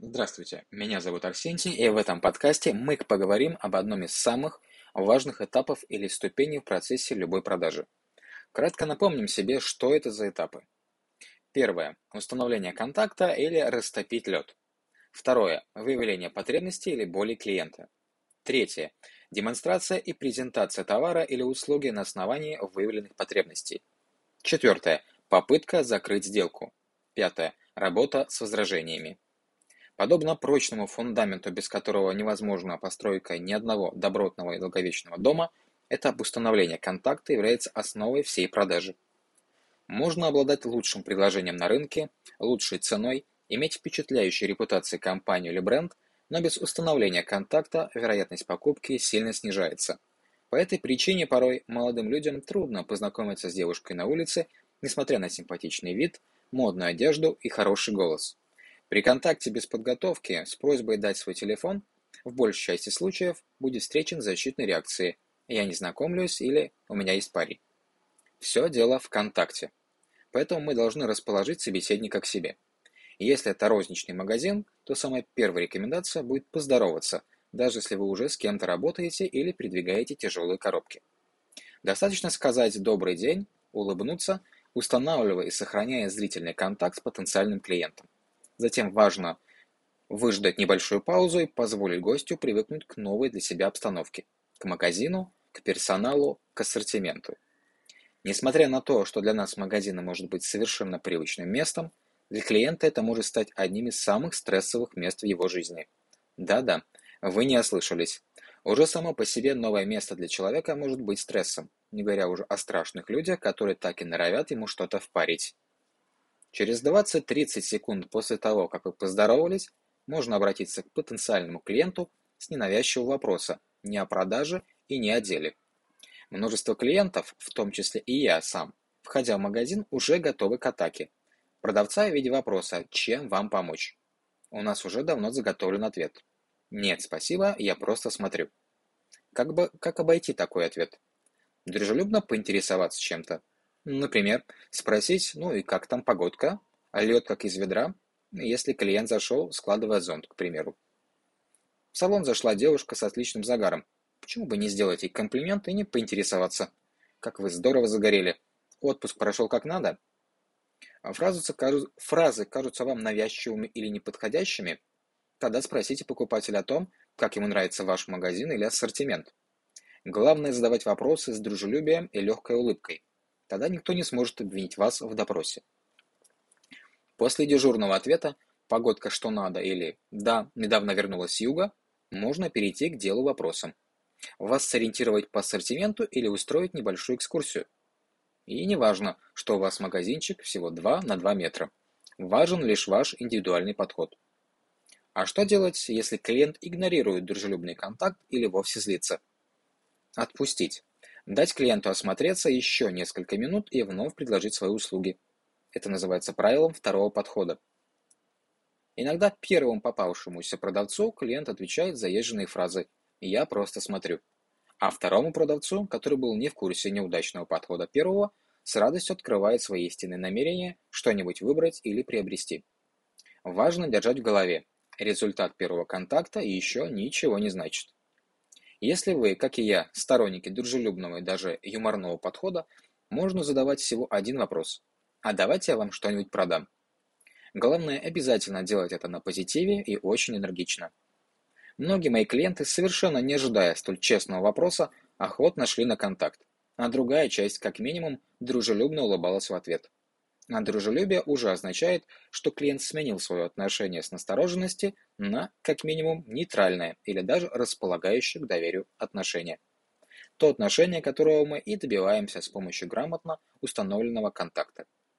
Здравствуйте, меня зовут Арсентий, и в этом подкасте мы поговорим об одном из самых важных этапов или ступеней в процессе любой продажи. Кратко напомним себе, что это за этапы. Первое – установление контакта или растопить лед. Второе – выявление потребностей или боли клиента. Третье – демонстрация и презентация товара или услуги на основании выявленных потребностей. Четвертое – попытка закрыть сделку. Пятое – работа с возражениями. Подобно прочному фундаменту, без которого невозможна постройка ни одного добротного и долговечного дома, этап установления контакта является основой всей продажи. Можно обладать лучшим предложением на рынке, лучшей ценой, иметь впечатляющую репутацию компанию или бренд, но без установления контакта вероятность покупки сильно снижается. По этой причине порой молодым людям трудно познакомиться с девушкой на улице, несмотря на симпатичный вид, модную одежду и хороший голос. При контакте без подготовки с просьбой дать свой телефон в большей части случаев будет встречен защитной реакцией «я не знакомлюсь» или «у меня есть парень». Все дело в контакте. Поэтому мы должны расположить собеседника к себе. Если это розничный магазин, то самая первая рекомендация будет поздороваться, даже если вы уже с кем-то работаете или передвигаете тяжелые коробки. Достаточно сказать «добрый день», улыбнуться, устанавливая и сохраняя зрительный контакт с потенциальным клиентом. Затем важно выждать небольшую паузу и позволить гостю привыкнуть к новой для себя обстановке, к магазину, к персоналу, к ассортименту. Несмотря на то, что для нас магазин может быть совершенно привычным местом, для клиента это может стать одним из самых стрессовых мест в его жизни. Да-да, вы не ослышались. Уже само по себе новое место для человека может быть стрессом, не говоря уже о страшных людях, которые так и норовят ему что-то впарить. Через 20-30 секунд после того, как вы поздоровались, можно обратиться к потенциальному клиенту с ненавязчивого вопроса не о продаже и не о деле. Множество клиентов, в том числе и я сам, входя в магазин, уже готовы к атаке. Продавца в виде вопроса «Чем вам помочь?». У нас уже давно заготовлен ответ. «Нет, спасибо, я просто смотрю». Как, бы, как обойти такой ответ? Дружелюбно поинтересоваться чем-то, Например, спросить, ну и как там погодка, а лед как из ведра, если клиент зашел, складывая зонт, к примеру. В салон зашла девушка с отличным загаром. Почему бы не сделать ей комплимент и не поинтересоваться? Как вы здорово загорели. Отпуск прошел как надо? А фразы, фразы кажутся вам навязчивыми или неподходящими? Тогда спросите покупателя о том, как ему нравится ваш магазин или ассортимент. Главное задавать вопросы с дружелюбием и легкой улыбкой. Тогда никто не сможет обвинить вас в допросе. После дежурного ответа «погодка что надо» или «да, недавно вернулась с юга» можно перейти к делу вопросом. Вас сориентировать по ассортименту или устроить небольшую экскурсию. И не важно, что у вас магазинчик всего 2 на 2 метра. Важен лишь ваш индивидуальный подход. А что делать, если клиент игнорирует дружелюбный контакт или вовсе злится? Отпустить. Дать клиенту осмотреться еще несколько минут и вновь предложить свои услуги. Это называется правилом второго подхода. Иногда первому попавшемуся продавцу клиент отвечает заезженные фразы «я просто смотрю». А второму продавцу, который был не в курсе неудачного подхода первого, с радостью открывает свои истинные намерения что-нибудь выбрать или приобрести. Важно держать в голове. Результат первого контакта еще ничего не значит. Если вы, как и я, сторонники дружелюбного и даже юморного подхода, можно задавать всего один вопрос. А давайте я вам что-нибудь продам. Главное обязательно делать это на позитиве и очень энергично. Многие мои клиенты, совершенно не ожидая столь честного вопроса, охотно шли на контакт, а другая часть, как минимум, дружелюбно улыбалась в ответ. А дружелюбие уже означает, что клиент сменил свое отношение с настороженности на, как минимум, нейтральное или даже располагающее к доверию отношение. То отношение, которого мы и добиваемся с помощью грамотно установленного контакта.